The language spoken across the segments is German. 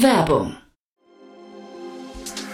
Werbung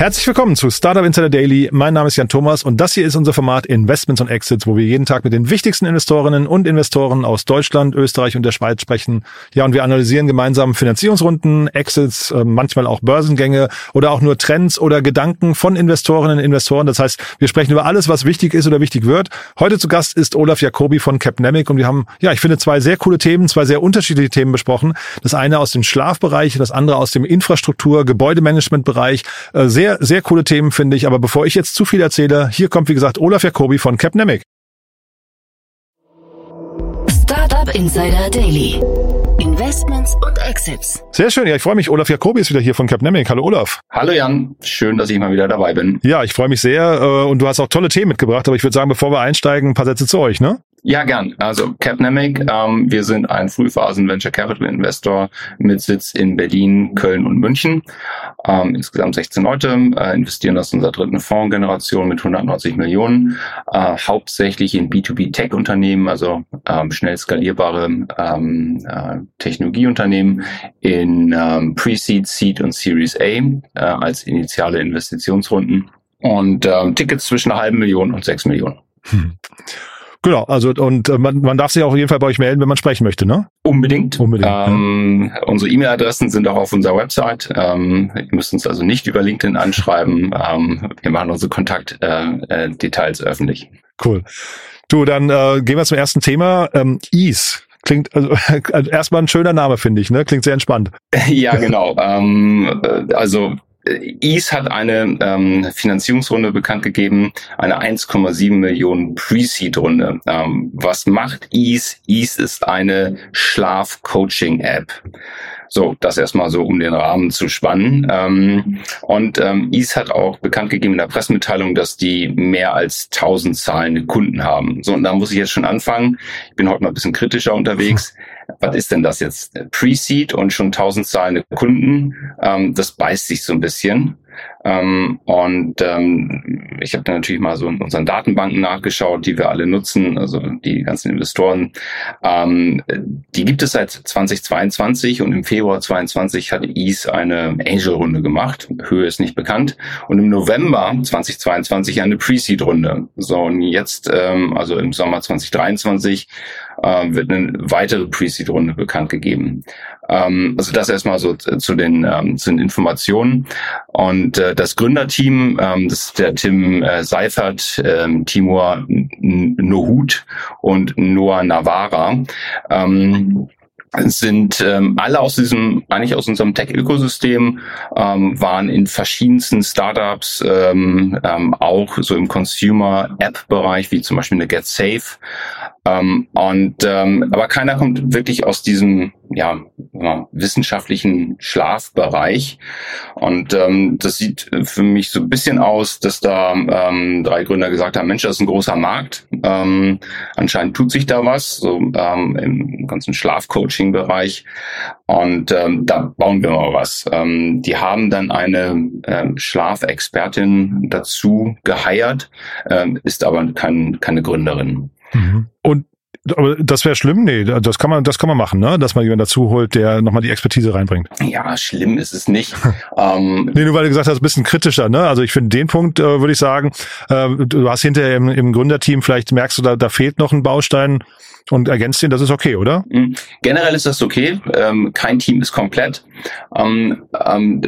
Herzlich willkommen zu Startup Insider Daily. Mein Name ist Jan Thomas und das hier ist unser Format Investments und Exits, wo wir jeden Tag mit den wichtigsten Investorinnen und Investoren aus Deutschland, Österreich und der Schweiz sprechen. Ja, und wir analysieren gemeinsam Finanzierungsrunden, Exits, äh, manchmal auch Börsengänge oder auch nur Trends oder Gedanken von Investorinnen und Investoren. Das heißt, wir sprechen über alles, was wichtig ist oder wichtig wird. Heute zu Gast ist Olaf Jacobi von Capnemic und wir haben, ja, ich finde zwei sehr coole Themen, zwei sehr unterschiedliche Themen besprochen. Das eine aus dem Schlafbereich, das andere aus dem Infrastruktur, Gebäudemanagementbereich. Äh, sehr sehr, sehr coole Themen, finde ich. Aber bevor ich jetzt zu viel erzähle, hier kommt, wie gesagt, Olaf Jacobi von Capnemic. Startup Insider Daily. Investments und Exits. Sehr schön. Ja, ich freue mich. Olaf Jacobi ist wieder hier von Capnemic. Hallo Olaf. Hallo Jan. Schön, dass ich mal wieder dabei bin. Ja, ich freue mich sehr. Äh, und du hast auch tolle Themen mitgebracht. Aber ich würde sagen, bevor wir einsteigen, ein paar Sätze zu euch, ne? Ja, gern. Also Capnemic, ähm, wir sind ein Frühphasen Venture Capital Investor mit Sitz in Berlin, Köln und München. Ähm, insgesamt 16 Leute, äh, investieren aus unserer dritten Fondsgeneration mit 190 Millionen, äh, hauptsächlich in B2B-Tech-Unternehmen, also ähm, schnell skalierbare ähm, äh, Technologieunternehmen in ähm, Pre-Seed, Seed und Series A äh, als initiale Investitionsrunden und ähm, Tickets zwischen einer halben Million und sechs Millionen. Hm. Genau, also und äh, man, man darf sich auch auf jeden Fall bei euch melden, wenn man sprechen möchte, ne? Unbedingt. Unbedingt. Ähm, ja. Unsere E-Mail-Adressen sind auch auf unserer Website. Ähm, ihr müsst uns also nicht über LinkedIn anschreiben. Ähm, wir machen unsere Kontaktdetails äh, äh, öffentlich. Cool. Du, dann äh, gehen wir zum ersten Thema. Ähm, Ease. Klingt also, also erstmal ein schöner Name, finde ich, ne? Klingt sehr entspannt. ja, genau. ähm, äh, also Ease hat eine ähm, Finanzierungsrunde bekannt gegeben, eine 1,7 Millionen Pre-Seed-Runde. Ähm, was macht Ease? Ease ist eine Schlaf-Coaching-App. So, das erstmal so, um den Rahmen zu spannen. Ähm, und ähm, Ease hat auch bekannt gegeben in der Pressemitteilung, dass die mehr als 1000 zahlende Kunden haben. So, und da muss ich jetzt schon anfangen. Ich bin heute mal ein bisschen kritischer unterwegs. Was ist denn das jetzt? Pre-Seed und schon 1000 zahlende Kunden. Ähm, das beißt sich so ein bisschen. Ähm, und ähm, ich habe dann natürlich mal so in unseren Datenbanken nachgeschaut, die wir alle nutzen, also die ganzen Investoren. Ähm, die gibt es seit 2022 und im Februar 22 hat Ease eine Angel-Runde gemacht. Höhe ist nicht bekannt. Und im November 2022 eine Pre-Seed-Runde. So, und jetzt, ähm, also im Sommer 2023, äh, wird eine weitere Pre-Seed-Runde bekannt gegeben. Ähm, also das erstmal so zu den, ähm, zu den Informationen. Und äh, das Gründerteam, ähm, das ist der Tim äh, Seifert, ähm, Timur Nohut und Noah Navara. Ähm, sind ähm, alle aus diesem, eigentlich aus unserem Tech-Ökosystem, ähm, waren in verschiedensten Startups, ähm, ähm, auch so im Consumer-App-Bereich, wie zum Beispiel eine Get Safe. Ähm, und ähm, aber keiner kommt wirklich aus diesem ja, wissenschaftlichen Schlafbereich. Und ähm, das sieht für mich so ein bisschen aus, dass da ähm, drei Gründer gesagt haben, Mensch, das ist ein großer Markt. Ähm, anscheinend tut sich da was, so ähm, im ganzen Schlafcoaching-Bereich. Und ähm, da bauen wir mal was. Ähm, die haben dann eine ähm, Schlafexpertin dazu geheiert, ähm, ist aber kein, keine Gründerin. Mhm. Und aber das wäre schlimm? Nee, das kann man, das kann man machen, ne? Dass man jemanden dazu holt, der nochmal die Expertise reinbringt. Ja, schlimm ist es nicht. ähm, nee, nur weil du gesagt hast, ein bisschen kritischer, ne? Also ich finde den Punkt, äh, würde ich sagen, äh, du hast hinterher im, im Gründerteam, vielleicht merkst du, da, da fehlt noch ein Baustein und ergänzt den, das ist okay, oder? Mhm. Generell ist das okay. Ähm, kein Team ist komplett. Ähm, ähm,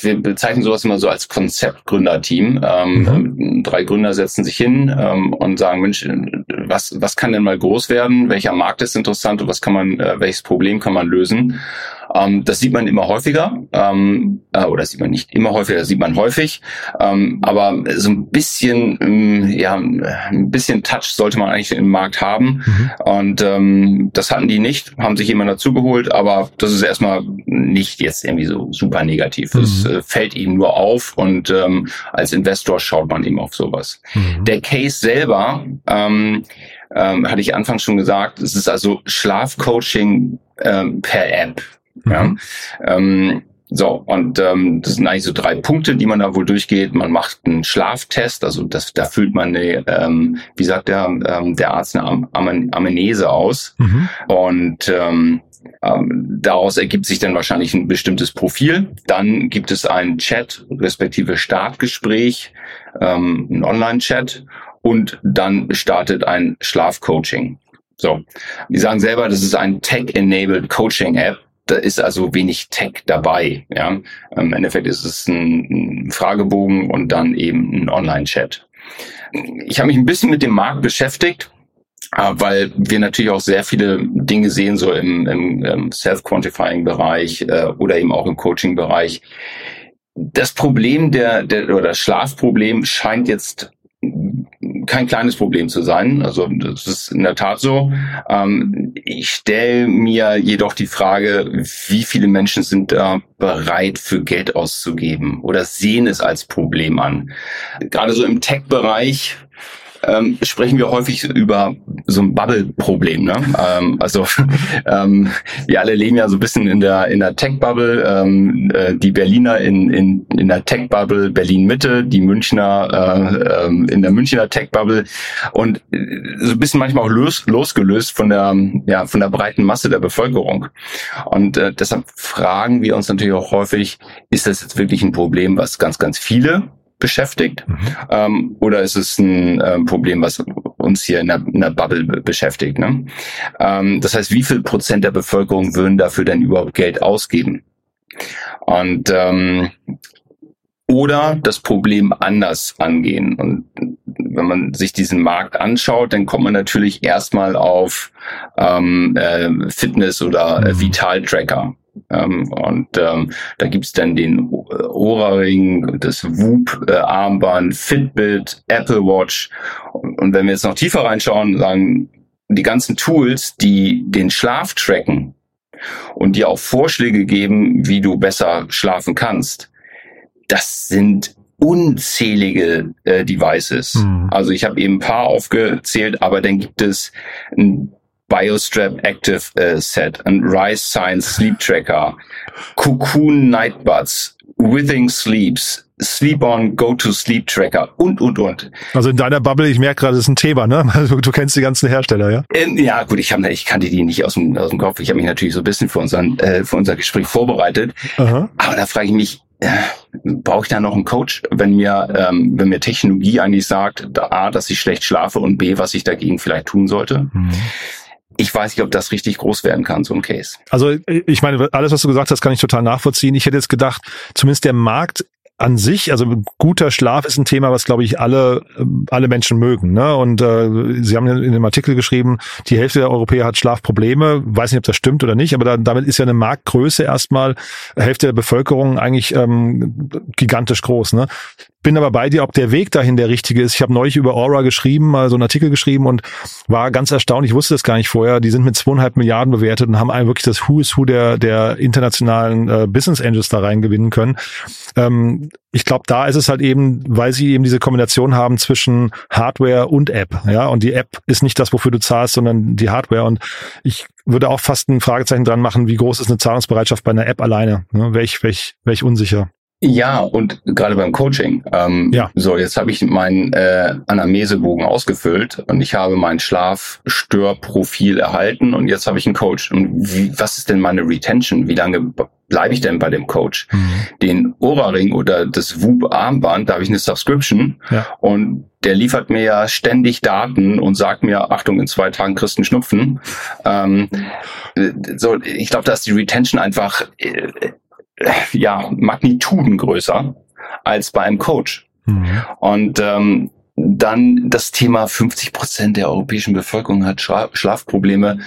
wir bezeichnen sowas immer so als Konzeptgründerteam. Ähm, mhm. Drei Gründer setzen sich hin ähm, und sagen, Mensch, was, was kann denn mal groß loswerden, welcher Markt ist interessant und was kann man, äh, welches Problem kann man lösen. Ähm, das sieht man immer häufiger, ähm, äh, oder sieht man nicht immer häufiger, das sieht man häufig. Ähm, aber so ein bisschen, ähm, ja, ein bisschen Touch sollte man eigentlich im Markt haben. Mhm. Und ähm, das hatten die nicht, haben sich jemand dazugeholt, aber das ist erstmal nicht jetzt irgendwie so super negativ. Es mhm. äh, fällt ihnen nur auf und ähm, als Investor schaut man eben auf sowas. Mhm. Der Case selber, ähm, ähm, hatte ich anfangs schon gesagt, es ist also Schlafcoaching ähm, per App. Mhm. Ja. Ähm, so, und ähm, das sind eigentlich so drei Punkte, die man da wohl durchgeht. Man macht einen Schlaftest, also das, da füllt man eine, ähm, wie sagt der, ähm, der Arzt, eine Am Am Amnese aus. Mhm. Und ähm, ähm, daraus ergibt sich dann wahrscheinlich ein bestimmtes Profil. Dann gibt es einen Chat, respektive Startgespräch, ähm, ein Online-Chat und dann startet ein Schlafcoaching. So, die sagen selber, das ist ein Tech-enabled Coaching-App da ist also wenig Tech dabei. Ja? Im Endeffekt ist es ein Fragebogen und dann eben ein Online-Chat. Ich habe mich ein bisschen mit dem Markt beschäftigt, äh, weil wir natürlich auch sehr viele Dinge sehen, so im, im Self-Quantifying-Bereich äh, oder eben auch im Coaching-Bereich. Das Problem der, der oder das Schlafproblem scheint jetzt kein kleines Problem zu sein. Also das ist in der Tat so. Ähm, ich stelle mir jedoch die Frage, wie viele Menschen sind da bereit für Geld auszugeben oder sehen es als Problem an. Gerade so im Tech-Bereich ähm, sprechen wir häufig über so ein Bubble-Problem. Ne? Ähm, also ähm, wir alle leben ja so ein bisschen in der in der Tech-Bubble. Ähm, äh, die Berliner in, in, in der Tech-Bubble Berlin-Mitte, die Münchner äh, ähm, in der Münchner Tech-Bubble und äh, so ein bisschen manchmal auch los, losgelöst von der ja von der breiten Masse der Bevölkerung. Und äh, deshalb fragen wir uns natürlich auch häufig, ist das jetzt wirklich ein Problem, was ganz ganz viele beschäftigt? Mhm. Ähm, oder ist es ein ähm, Problem, was uns hier in der, in der Bubble beschäftigt? Ne? Ähm, das heißt, wie viel Prozent der Bevölkerung würden dafür denn überhaupt Geld ausgeben? Und ähm, oder das Problem anders angehen. Und wenn man sich diesen Markt anschaut, dann kommt man natürlich erstmal auf ähm, äh, Fitness oder äh, mhm. Vital-Tracker. Ähm, und ähm, da gibt's dann den Ohrring, das Whoop-Armband, Fitbit, Apple Watch. Und, und wenn wir jetzt noch tiefer reinschauen, sagen die ganzen Tools, die den Schlaf tracken und dir auch Vorschläge geben, wie du besser schlafen kannst, das sind unzählige äh, Devices. Mhm. Also ich habe eben ein paar aufgezählt, aber dann gibt es ein Biostrap Active äh, Set, ein Rise Science Sleep Tracker, Cocoon Nightbuds, Withing Sleeps, Sleep On, Go to Sleep Tracker und, und, und. Also in deiner Bubble, ich merke gerade, das ist ein Thema, ne? Also du kennst die ganzen Hersteller, ja? Ähm, ja, gut, ich, hab, ich kannte die nicht aus dem, aus dem Kopf. Ich habe mich natürlich so ein bisschen für, unseren, äh, für unser Gespräch vorbereitet. Aha. Aber da frage ich mich, äh, brauche ich da noch einen Coach, wenn mir, ähm, wenn mir Technologie eigentlich sagt, A, dass ich schlecht schlafe und B, was ich dagegen vielleicht tun sollte? Mhm ich weiß nicht, ob das richtig groß werden kann, so ein Case. Also ich meine, alles, was du gesagt hast, kann ich total nachvollziehen. Ich hätte jetzt gedacht, zumindest der Markt an sich, also guter Schlaf ist ein Thema, was glaube ich alle alle Menschen mögen. Ne? Und äh, Sie haben in dem Artikel geschrieben, die Hälfte der Europäer hat Schlafprobleme. Weiß nicht, ob das stimmt oder nicht, aber da, damit ist ja eine Marktgröße erstmal Hälfte der Bevölkerung eigentlich ähm, gigantisch groß. Ne? Bin aber bei dir, ob der Weg dahin der richtige ist. Ich habe neulich über Aura geschrieben, mal so einen Artikel geschrieben und war ganz erstaunt. Ich wusste das gar nicht vorher. Die sind mit zweieinhalb Milliarden bewertet und haben einen wirklich das Who is Who der, der internationalen äh, Business Angels da reingewinnen können. Ähm, ich glaube, da ist es halt eben, weil sie eben diese Kombination haben zwischen Hardware und App. Ja, und die App ist nicht das, wofür du zahlst, sondern die Hardware. Und ich würde auch fast ein Fragezeichen dran machen, wie groß ist eine Zahlungsbereitschaft bei einer App alleine? Ne? Wäre ich, wär ich, wär ich unsicher. Ja, und gerade beim Coaching. Ähm, ja. So, jetzt habe ich meinen äh, Anamnesebogen ausgefüllt und ich habe mein Schlafstörprofil erhalten und jetzt habe ich einen Coach. Und wie, was ist denn meine Retention? Wie lange bleibe ich denn bei dem Coach? Mhm. Den Ohrring oder das Whoop-Armband, da habe ich eine Subscription ja. und der liefert mir ja ständig Daten und sagt mir, Achtung, in zwei Tagen kriegst du einen Schnupfen. Ähm, so, ich glaube, da ist die Retention einfach äh, ja, Magnituden größer als bei einem Coach. Mhm. Und ähm, dann das Thema 50 Prozent der europäischen Bevölkerung hat Schla Schlafprobleme.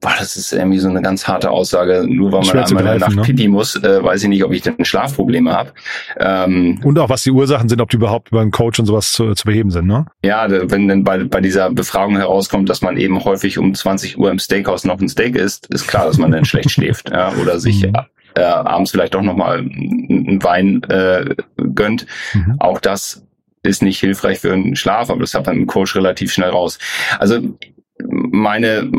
Boah, das ist irgendwie so eine ganz harte Aussage. Nur weil man einmal greifen, nach ne? Pipi muss, äh, weiß ich nicht, ob ich denn Schlafprobleme habe. Ähm, Und auch was die Ursachen sind, ob die überhaupt über einen Coach und sowas zu, zu beheben sind, ne? ja, wenn dann bei, bei dieser Befragung herauskommt, dass man eben häufig um 20 Uhr im Steakhouse noch ein Steak isst, ist klar, dass man dann schlecht schläft ja, oder sich Mhm. Äh, abends vielleicht doch nochmal einen Wein äh, gönnt. Mhm. Auch das ist nicht hilfreich für den Schlaf, aber das hat man im Coach relativ schnell raus. Also meine,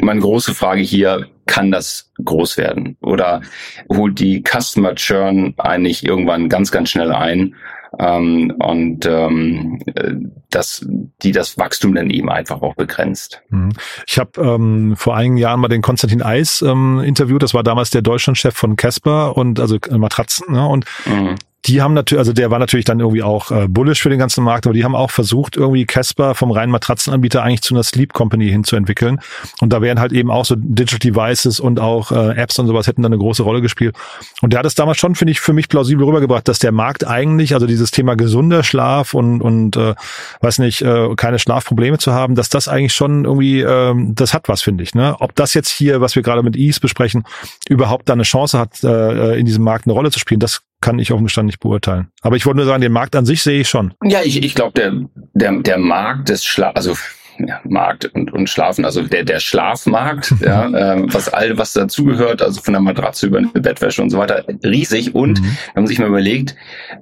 meine große Frage hier, kann das groß werden? Oder holt die Customer Churn eigentlich irgendwann ganz, ganz schnell ein? Ähm, und ähm, äh, dass die das Wachstum dann eben einfach auch begrenzt. Mhm. Ich habe ähm, vor einigen Jahren mal den Konstantin Eis ähm, interviewt. Das war damals der Deutschlandchef von Casper und also äh, Matratzen. Ne? Und Mhm. Die haben natürlich, also der war natürlich dann irgendwie auch äh, bullish für den ganzen Markt, aber die haben auch versucht, irgendwie Casper vom reinen Matratzenanbieter eigentlich zu einer Sleep Company hinzuentwickeln. Und da wären halt eben auch so Digital Devices und auch äh, Apps und sowas hätten dann eine große Rolle gespielt. Und der hat es damals schon, finde ich, für mich plausibel rübergebracht, dass der Markt eigentlich, also dieses Thema gesunder Schlaf und, und äh, weiß nicht, äh, keine Schlafprobleme zu haben, dass das eigentlich schon irgendwie, ähm, das hat was, finde ich. Ne? Ob das jetzt hier, was wir gerade mit Ease besprechen, überhaupt da eine Chance hat, äh, in diesem Markt eine Rolle zu spielen, das kann ich offen gestanden nicht beurteilen. Aber ich wollte nur sagen, den Markt an sich sehe ich schon. Ja, ich, ich glaube, der, der, der Markt des Schlaf, also ja, Markt und, und Schlafen, also der, der Schlafmarkt, ja, ähm, was all was dazugehört, also von der Matratze über eine Bettwäsche und so weiter, riesig. Und Mhm. wenn man sich mal überlegt,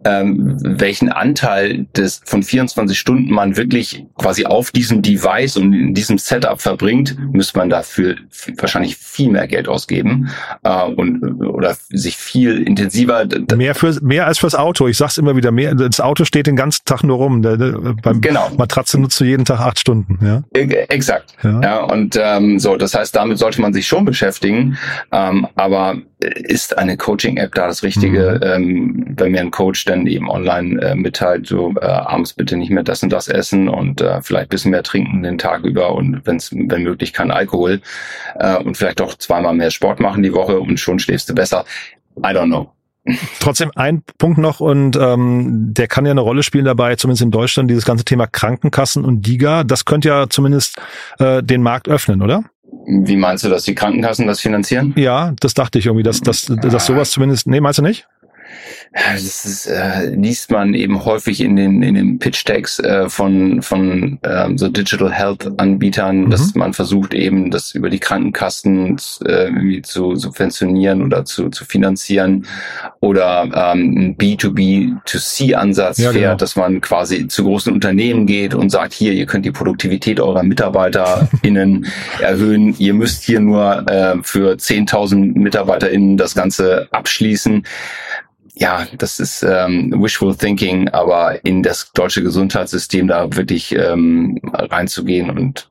ähm, welchen Anteil des von 24 Stunden man wirklich quasi auf diesem Device und in diesem Setup verbringt, müsste man dafür wahrscheinlich viel mehr Geld ausgeben äh, und oder sich viel intensiver Mehr für mehr als fürs Auto. Ich sag's immer wieder, mehr. Das Auto steht den ganzen Tag nur rum. Beim Genau. Matratze nutzt du jeden Tag acht Stunden. Ja. Äh, Exakt. Ja. Ja. und ähm, so, das heißt, damit sollte man sich schon beschäftigen. Ähm, aber ist eine Coaching-App da das Richtige, ähm, wenn mir ein Coach dann eben online äh, mitteilt, so äh, abends bitte nicht mehr das und das essen und äh, vielleicht bisschen mehr trinken den Tag über und wenn's, wenn möglich kein Alkohol äh, und vielleicht auch zweimal mehr Sport machen die Woche und schon schläfst du besser. I don't know. Trotzdem ein Punkt noch und ähm, der kann ja eine Rolle spielen dabei, zumindest in Deutschland, dieses ganze Thema Krankenkassen und DIGA. Das könnte ja zumindest äh, den Markt öffnen, oder? Wie meinst du, dass die Krankenkassen das finanzieren? Ja, das dachte ich irgendwie, dass, dass, dass sowas zumindest. Nee, meinst du nicht? Das ist, äh, liest man eben häufig in den in den Pitch-Decks äh, von von ähm, so Digital Health Anbietern, Mhm. dass man versucht eben das über die Krankenkassen äh, irgendwie zu subventionieren oder zu zu finanzieren oder ähm, ein B2B2C Ansatz Ja, fährt, genau. dass man quasi zu großen Unternehmen geht und sagt, hier ihr könnt die Produktivität eurer MitarbeiterInnen erhöhen, ihr müsst hier nur äh, für 10.000 MitarbeiterInnen das Ganze abschließen ja, das ist ähm, wishful thinking, aber in das deutsche Gesundheitssystem da wirklich ähm, reinzugehen und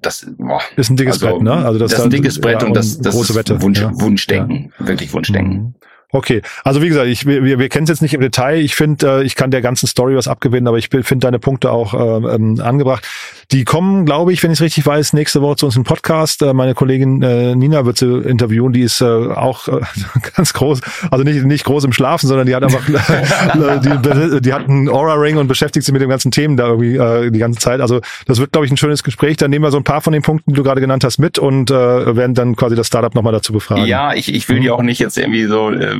das boah, Ist ein dickes Brett, ne? Also das, ist ein dickes Brett ja, und das, das große ist Wette. Wunsch, ja. Wunschdenken, wirklich Wunschdenken. Mhm. Okay, also wie gesagt, ich, wir, wir kennen es jetzt nicht im Detail. Ich finde, äh, ich kann der ganzen Story was abgewinnen, aber ich finde deine Punkte auch äh, ähm, angebracht. Die kommen, glaube ich, wenn ich es richtig weiß, nächste Woche zu uns im Podcast. Äh, meine Kollegin äh, Nina wird sie interviewen. Die ist äh, auch äh, ganz groß, also nicht nicht groß im Schlafen, sondern die hat einfach, die, die hat einen Aura-Ring und beschäftigt sich mit den ganzen Themen da irgendwie äh, die ganze Zeit. Also das wird, glaube ich, ein schönes Gespräch. Dann nehmen wir so ein paar von den Punkten, die du gerade genannt hast, mit und äh, werden dann quasi das Startup nochmal dazu befragen. Ja, ich, ich will die auch nicht jetzt irgendwie so, äh,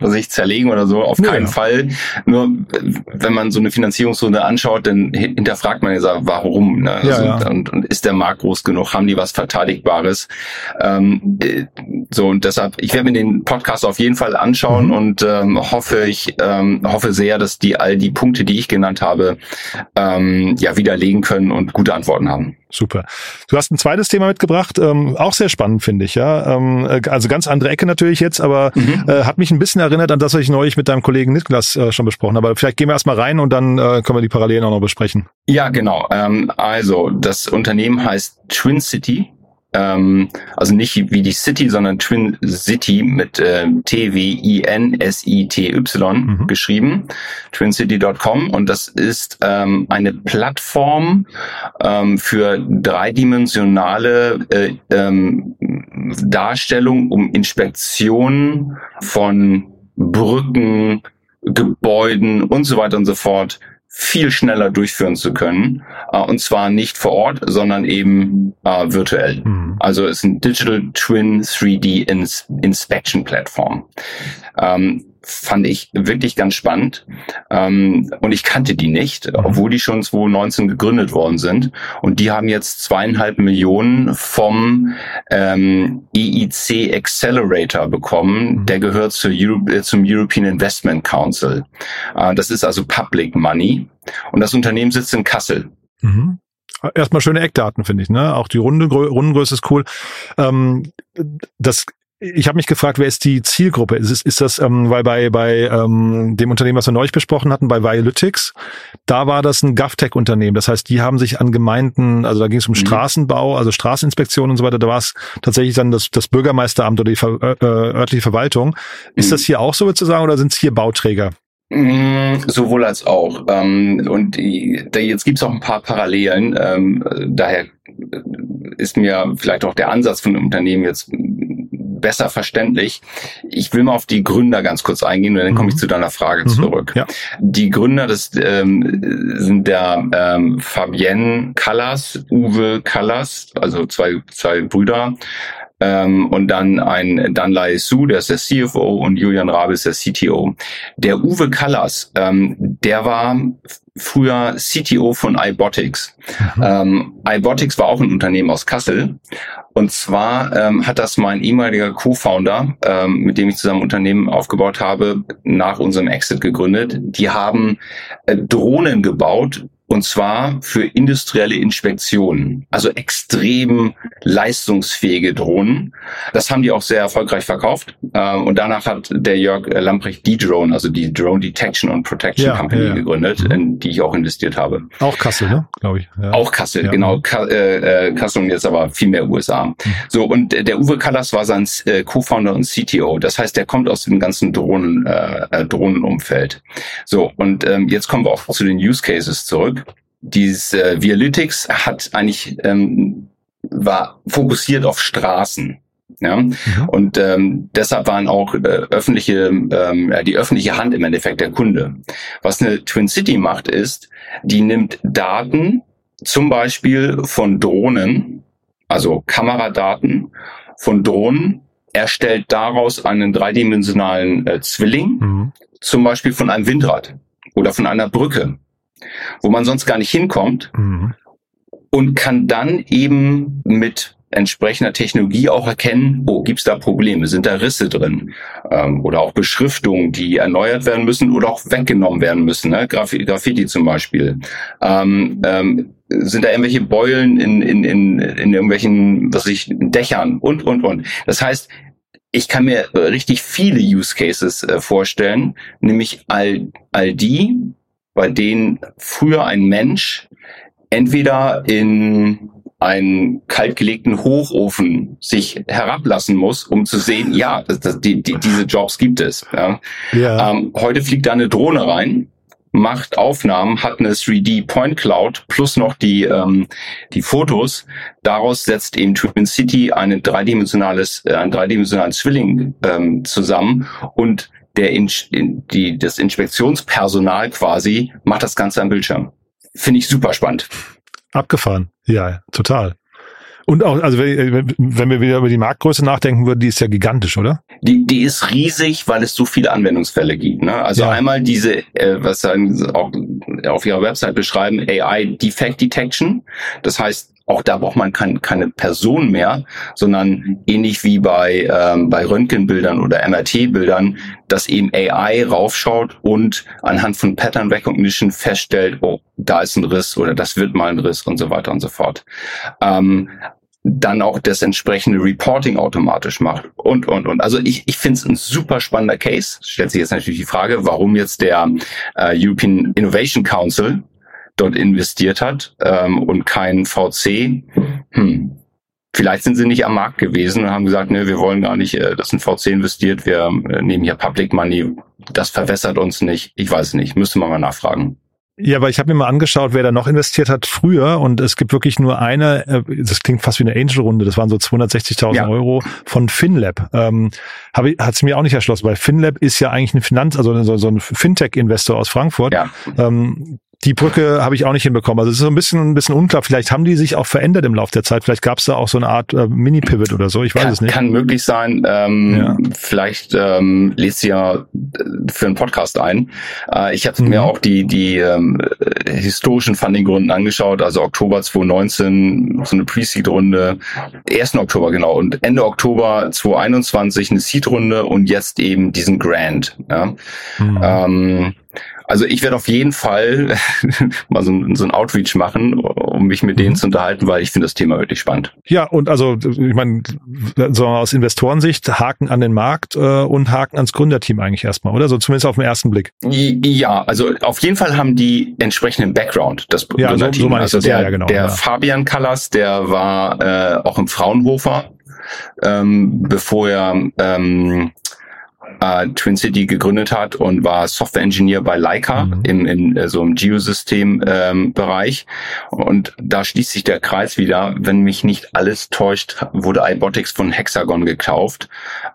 was ich zerlegen oder so, auf Ja, keinen ja. Fall. Nur wenn man so eine Finanzierungsrunde anschaut, dann hin- hinterfragt man ja, so, Ne? Ja, also, ja. Und, und ist der Markt groß genug? Haben die was Verteidigbares? Ähm, äh, so und deshalb, ich werde mir den Podcast auf jeden Fall anschauen Mhm. und ähm, hoffe ich ähm, hoffe sehr, dass die all die Punkte, die ich genannt habe, ähm, ja widerlegen können und gute Antworten haben. Super. Du hast ein zweites Thema mitgebracht, ähm, auch sehr spannend, finde ich, ja. Ähm, äh, also ganz andere Ecke natürlich jetzt, aber Mhm. äh, hat mich ein bisschen erinnert an das, was ich neulich mit deinem Kollegen Niklas äh, schon besprochen habe. Aber vielleicht gehen wir erstmal rein und dann äh, können wir die Parallelen auch noch besprechen. Ja, genau. Ähm, also das Unternehmen heißt Twin City. Ähm, also nicht wie die City, sondern Twin City mit äh, T-W-I-N-S-I-T-Y Mhm. geschrieben. TwinCity.com und das ist ähm, eine Plattform ähm, für dreidimensionale äh, ähm, Darstellung, um Inspektionen von Brücken, Gebäuden und so weiter und so fort viel schneller durchführen zu können. Äh, und zwar nicht vor Ort, sondern eben äh, virtuell. Mhm. Also es ist ein Digital Twin 3D Ins Inspection Plattform. Ähm, fand ich wirklich ganz spannend. Ähm, und ich kannte die nicht, obwohl die schon 2019 gegründet worden sind. Und die haben jetzt zweieinhalb Millionen vom ähm, EIC Accelerator bekommen. Mhm. Der gehört zur Euro äh, zum European Investment Council. Äh, das ist also Public Money. Und das Unternehmen sitzt in Kassel. Mhm. Erstmal schöne Eckdaten, finde ich. Ne? Auch die Runde, Rundengröße ist cool. Ähm, das ich habe mich gefragt, wer ist die Zielgruppe? Ist, ist, ist das, ähm, weil bei, bei ähm, dem Unternehmen, was wir neulich besprochen hatten, bei Violytics, da war das ein GovTech-Unternehmen. Das heißt, die haben sich an Gemeinden, also da ging es um mhm. Straßenbau, also Straßeninspektion und so weiter, da war es tatsächlich dann das, das Bürgermeisteramt oder die Ver, äh, örtliche Verwaltung. Ist mhm. das hier auch so sozusagen oder sind es hier Bauträger? Mm, sowohl als auch. Ähm, und jetzt gibt es auch ein paar Parallelen. Ähm, daher ist mir vielleicht auch der Ansatz von dem Unternehmen jetzt besser verständlich. Ich will mal auf die Gründer ganz kurz eingehen und dann komme ich mhm. zu deiner Frage mhm. zurück. Ja. Die Gründer des, ähm, sind der ähm, Fabienne Callas, Uwe Callas, also zwei, zwei Brüder, ähm, und dann ein Danlai Su, der ist der CFO und Julian Rabe ist der CTO. Der Uwe Callas, ähm, der war früher CTO von iBotics. Mhm. Ähm, iBotics war auch ein Unternehmen aus Kassel. Und zwar ähm, hat das mein ehemaliger Co-Founder, ähm, mit dem ich zusammen Unternehmen aufgebaut habe, nach unserem Exit gegründet. Die haben äh, Drohnen gebaut, und zwar für industrielle Inspektionen, also extrem leistungsfähige Drohnen. Das haben die auch sehr erfolgreich verkauft. Ähm, und danach hat der Jörg Lamprecht die Drone, also die Drone Detection and Protection ja, Company ja, gegründet, mhm. in die ich auch investiert habe. Auch Kassel, ne? Glaube ich. Ja. Auch Kassel, genau. Ka äh, äh, Kassel und jetzt aber viel mehr USA. Mhm. So, und der Uwe Kallas war sein äh, Co-Founder und CTO. Das heißt, der kommt aus dem ganzen Drohnen, äh, äh, Drohnenumfeld. So, und ähm, jetzt kommen wir auch zu den Use Cases zurück dieses äh, Vialytics hat eigentlich ähm, war fokussiert auf Straßen. Ja? Mhm. Und ähm, deshalb waren auch äh, öffentliche, ähm, die öffentliche Hand im Endeffekt der Kunde. Was eine Twin City macht, ist, die nimmt Daten, zum Beispiel von Drohnen, also Kameradaten von Drohnen, erstellt daraus einen dreidimensionalen äh, Zwilling, mhm. zum Beispiel von einem Windrad oder von einer Brücke wo man sonst gar nicht hinkommt mhm. und kann dann eben mit entsprechender Technologie auch erkennen, oh, gibt's da Probleme, sind da Risse drin ähm, oder auch Beschriftungen, die erneuert werden müssen oder auch weggenommen werden müssen, ne? Graf Graffiti zum Beispiel. Ähm, ähm, sind da irgendwelche Beulen in, in, in, in irgendwelchen, was ich, Dächern und, und, und. Das heißt, ich kann mir richtig viele Use Cases äh, vorstellen, nämlich all, all die, bei denen früher ein Mensch entweder in einen kaltgelegten Hochofen sich herablassen muss, um zu sehen, ja, das, das, die, die, diese Jobs gibt es. Ja. ja. Ähm, heute fliegt da eine Drohne rein, macht Aufnahmen, hat eine 3D Point Cloud plus noch die die, die Fotos. Daraus setzt eben Twin City eine dreidimensionales, äh, ein dreidimensionalen Zwilling ähm, zusammen und der in, in, die, das Inspektionspersonal quasi macht das Ganze am Bildschirm. Finde ich super spannend. Abgefahren. Ja, total. Und auch, also wenn wir wieder über die Marktgröße nachdenken würden, die ist ja gigantisch, oder? Die, die ist riesig, weil es so viele Anwendungsfälle gibt. Ne? Also ja. einmal diese, äh, was sagen auch auf ihrer Website beschreiben, AI Defect Detection. Das heißt, auch da braucht man kein, keine Person mehr, sondern ähnlich wie bei, ähm, bei Röntgenbildern oder MRT-Bildern, dass eben AI raufschaut und anhand von Pattern Recognition feststellt, oh, da ist ein Riss oder das wird mal ein Riss und so weiter und so fort. Ähm, dann auch das entsprechende Reporting automatisch macht und, und, und. Also ich, ich finde es ein super spannender Case. Stellt sich jetzt natürlich die Frage, warum jetzt der äh, European Innovation Council dort investiert hat ähm, und kein VC. Hm. Vielleicht sind sie nicht am Markt gewesen und haben gesagt, ne, wir wollen gar nicht, äh, dass ein VC investiert, wir äh, nehmen hier Public Money, das verwässert uns nicht. Ich weiß nicht, müsste man mal nachfragen. Ja, aber ich habe mir mal angeschaut, wer da noch investiert hat früher und es gibt wirklich nur eine, äh, das klingt fast wie eine Angel-Runde, das waren so 260.000 ja. Euro von FinLab. Ähm, hab ich, hat sie mir auch nicht erschlossen, weil FinLab ist ja eigentlich ein Finanz, also so, so ein Fintech-Investor aus Frankfurt. Ja. Ähm, die Brücke habe ich auch nicht hinbekommen. Also es ist so ein bisschen, ein bisschen unklar. Vielleicht haben die sich auch verändert im Laufe der Zeit. Vielleicht gab es da auch so eine Art äh, Mini-Pivot oder so. Ich weiß kann, es nicht. Kann möglich sein. Ähm, ja. Vielleicht ähm, lest ihr ja äh, für einen Podcast ein. Äh, ich hatte mhm. mir auch die, die ähm, historischen Funding-Runden angeschaut. Also Oktober 2019 so eine Pre-Seed-Runde. 1. Oktober, genau. Und Ende Oktober 2021 eine Seed-Runde und jetzt eben diesen Grant. Ja. Mhm. Ähm, also ich werde auf jeden Fall mal so, so ein Outreach machen, um mich mit denen mhm. zu unterhalten, weil ich finde das Thema wirklich spannend. Ja, und also ich meine, so aus Investorensicht Haken an den Markt äh, und Haken ans Gründerteam eigentlich erstmal, oder? So zumindest auf den ersten Blick. Ja, also auf jeden Fall haben die entsprechenden Background, das ja, Gründerteam. So, so also der, ja, genau, der ja. Fabian Callas, der war äh, auch im Fraunhofer, ähm, bevor er ähm, äh, Twin City gegründet hat und war Software Engineer bei Leica mhm. im, in äh, so im Geosystem-Bereich. Ähm, und da schließt sich der Kreis wieder. Wenn mich nicht alles täuscht, wurde iBotics von Hexagon gekauft.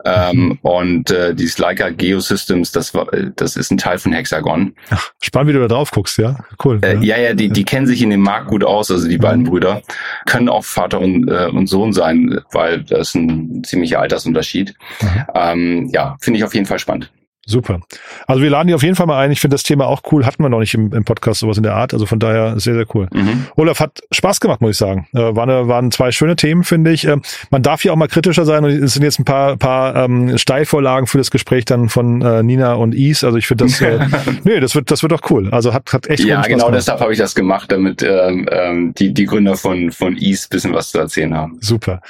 Ähm, mhm. Und äh, dieses Leica Geosystems, das war, das ist ein Teil von Hexagon. Ach, spannend, wie du da drauf guckst, ja? Cool. Äh, ja, ja, die, die kennen sich in dem Markt gut aus, also die mhm. beiden Brüder. Können auch Vater und, äh, und Sohn sein, weil das ist ein ziemlicher Altersunterschied. Mhm. Ähm, ja, finde ich auf jeden Fall spannend. Super. Also wir laden die auf jeden Fall mal ein. Ich finde das Thema auch cool. Hatten wir noch nicht im, im, Podcast sowas in der Art. Also von daher sehr, sehr cool. Mhm. Olaf hat Spaß gemacht, muss ich sagen. Äh, war eine, waren zwei schöne Themen, finde ich. Äh, man darf hier auch mal kritischer sein. Und es sind jetzt ein paar, paar ähm, Steilvorlagen für das Gespräch dann von äh, Nina und Is. Also ich finde das, äh, nee, das wird, das wird doch cool. Also hat, hat echt Ja, genau gemacht. deshalb habe ich das gemacht, damit ähm, ähm, die, die Gründer von, von Is bisschen was zu erzählen haben. Super.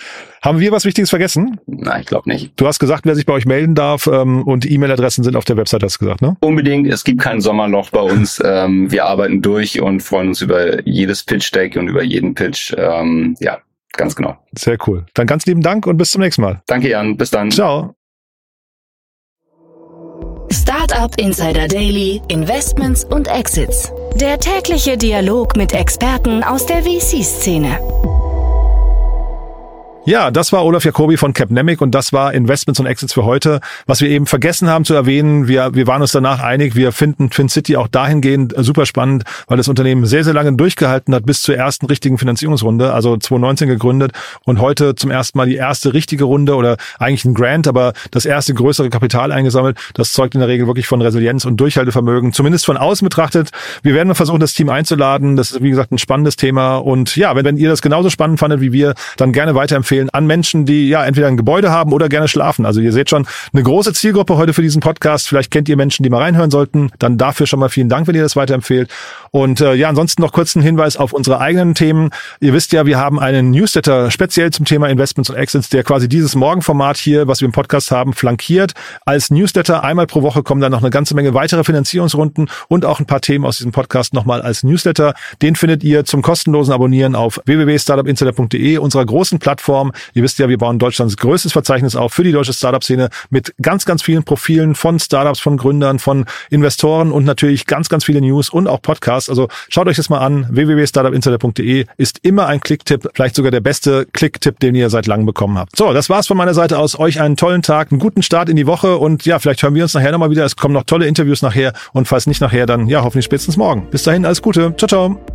Haben wir was Wichtiges vergessen? Nein, ich glaube nicht. Du hast gesagt, wer sich bei euch melden darf ähm, und die E-Mail-Adressen sind auf der Website, hast du gesagt, ne? Unbedingt. Es gibt kein Sommerloch bei uns. ähm, wir arbeiten durch und freuen uns über jedes Pitch-Deck und über jeden Pitch. Ähm, ja, ganz genau. Sehr cool. Dann ganz lieben Dank und bis zum nächsten Mal. Danke, Jan. Bis dann. Ciao. Startup Insider Daily, Investments und Exits. Der tägliche Dialog mit Experten aus der VC-Szene. Ja, das war Olaf Jacobi von Capnemic und das war Investments und Exits für heute. Was wir eben vergessen haben zu erwähnen, wir, wir waren uns danach einig, wir finden Twin City auch dahingehend super spannend, weil das Unternehmen sehr, sehr lange durchgehalten hat bis zur ersten richtigen Finanzierungsrunde, also 2019 gegründet und heute zum ersten Mal die erste richtige Runde oder eigentlich ein Grant, aber das erste größere Kapital eingesammelt. Das zeugt in der Regel wirklich von Resilienz und Durchhaltevermögen, zumindest von außen betrachtet. Wir werden versuchen, das Team einzuladen. Das ist, wie gesagt, ein spannendes Thema und ja, wenn, wenn ihr das genauso spannend fandet wie wir, dann gerne weiterempfehlen empfehlen an Menschen, die ja entweder ein Gebäude haben oder gerne schlafen. Also ihr seht schon eine große Zielgruppe heute für diesen Podcast. Vielleicht kennt ihr Menschen, die mal reinhören sollten. Dann dafür schon mal vielen Dank, wenn ihr das weiterempfehlt. Und äh, ja, ansonsten noch kurz ein Hinweis auf unsere eigenen Themen. Ihr wisst ja, wir haben einen Newsletter speziell zum Thema Investments und Exits, der quasi dieses Morgenformat hier, was wir im Podcast haben, flankiert. Als Newsletter einmal pro Woche kommen dann noch eine ganze Menge weitere Finanzierungsrunden und auch ein paar Themen aus diesem Podcast nochmal als Newsletter. Den findet ihr zum kostenlosen Abonnieren auf www.startupinsider.de, unserer großen Plattform Plattform. Ihr wisst ja, wir bauen Deutschlands größtes Verzeichnis auf für die deutsche Startup-Szene mit ganz, ganz vielen Profilen von Startups, von Gründern, von Investoren und natürlich ganz, ganz viele News und auch Podcasts. Also schaut euch das mal an. www.startupinsider.de ist immer ein Klicktipp, vielleicht sogar der beste Klicktipp, den ihr seit langem bekommen habt. So, das war's von meiner Seite aus. Euch einen tollen Tag, einen guten Start in die Woche und ja, vielleicht hören wir uns nachher nochmal wieder. Es kommen noch tolle Interviews nachher und falls nicht nachher, dann ja, hoffentlich spätestens morgen. Bis dahin, alles Gute. Ciao, ciao.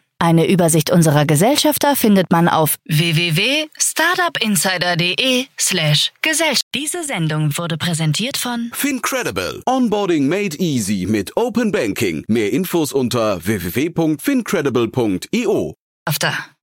Eine Übersicht unserer Gesellschafter findet man auf www.startupinsider.de slash Gesellschaft. Diese Sendung wurde präsentiert von Fincredible. Onboarding made easy mit Open Banking. Mehr Infos unter www.fincredible.io. After.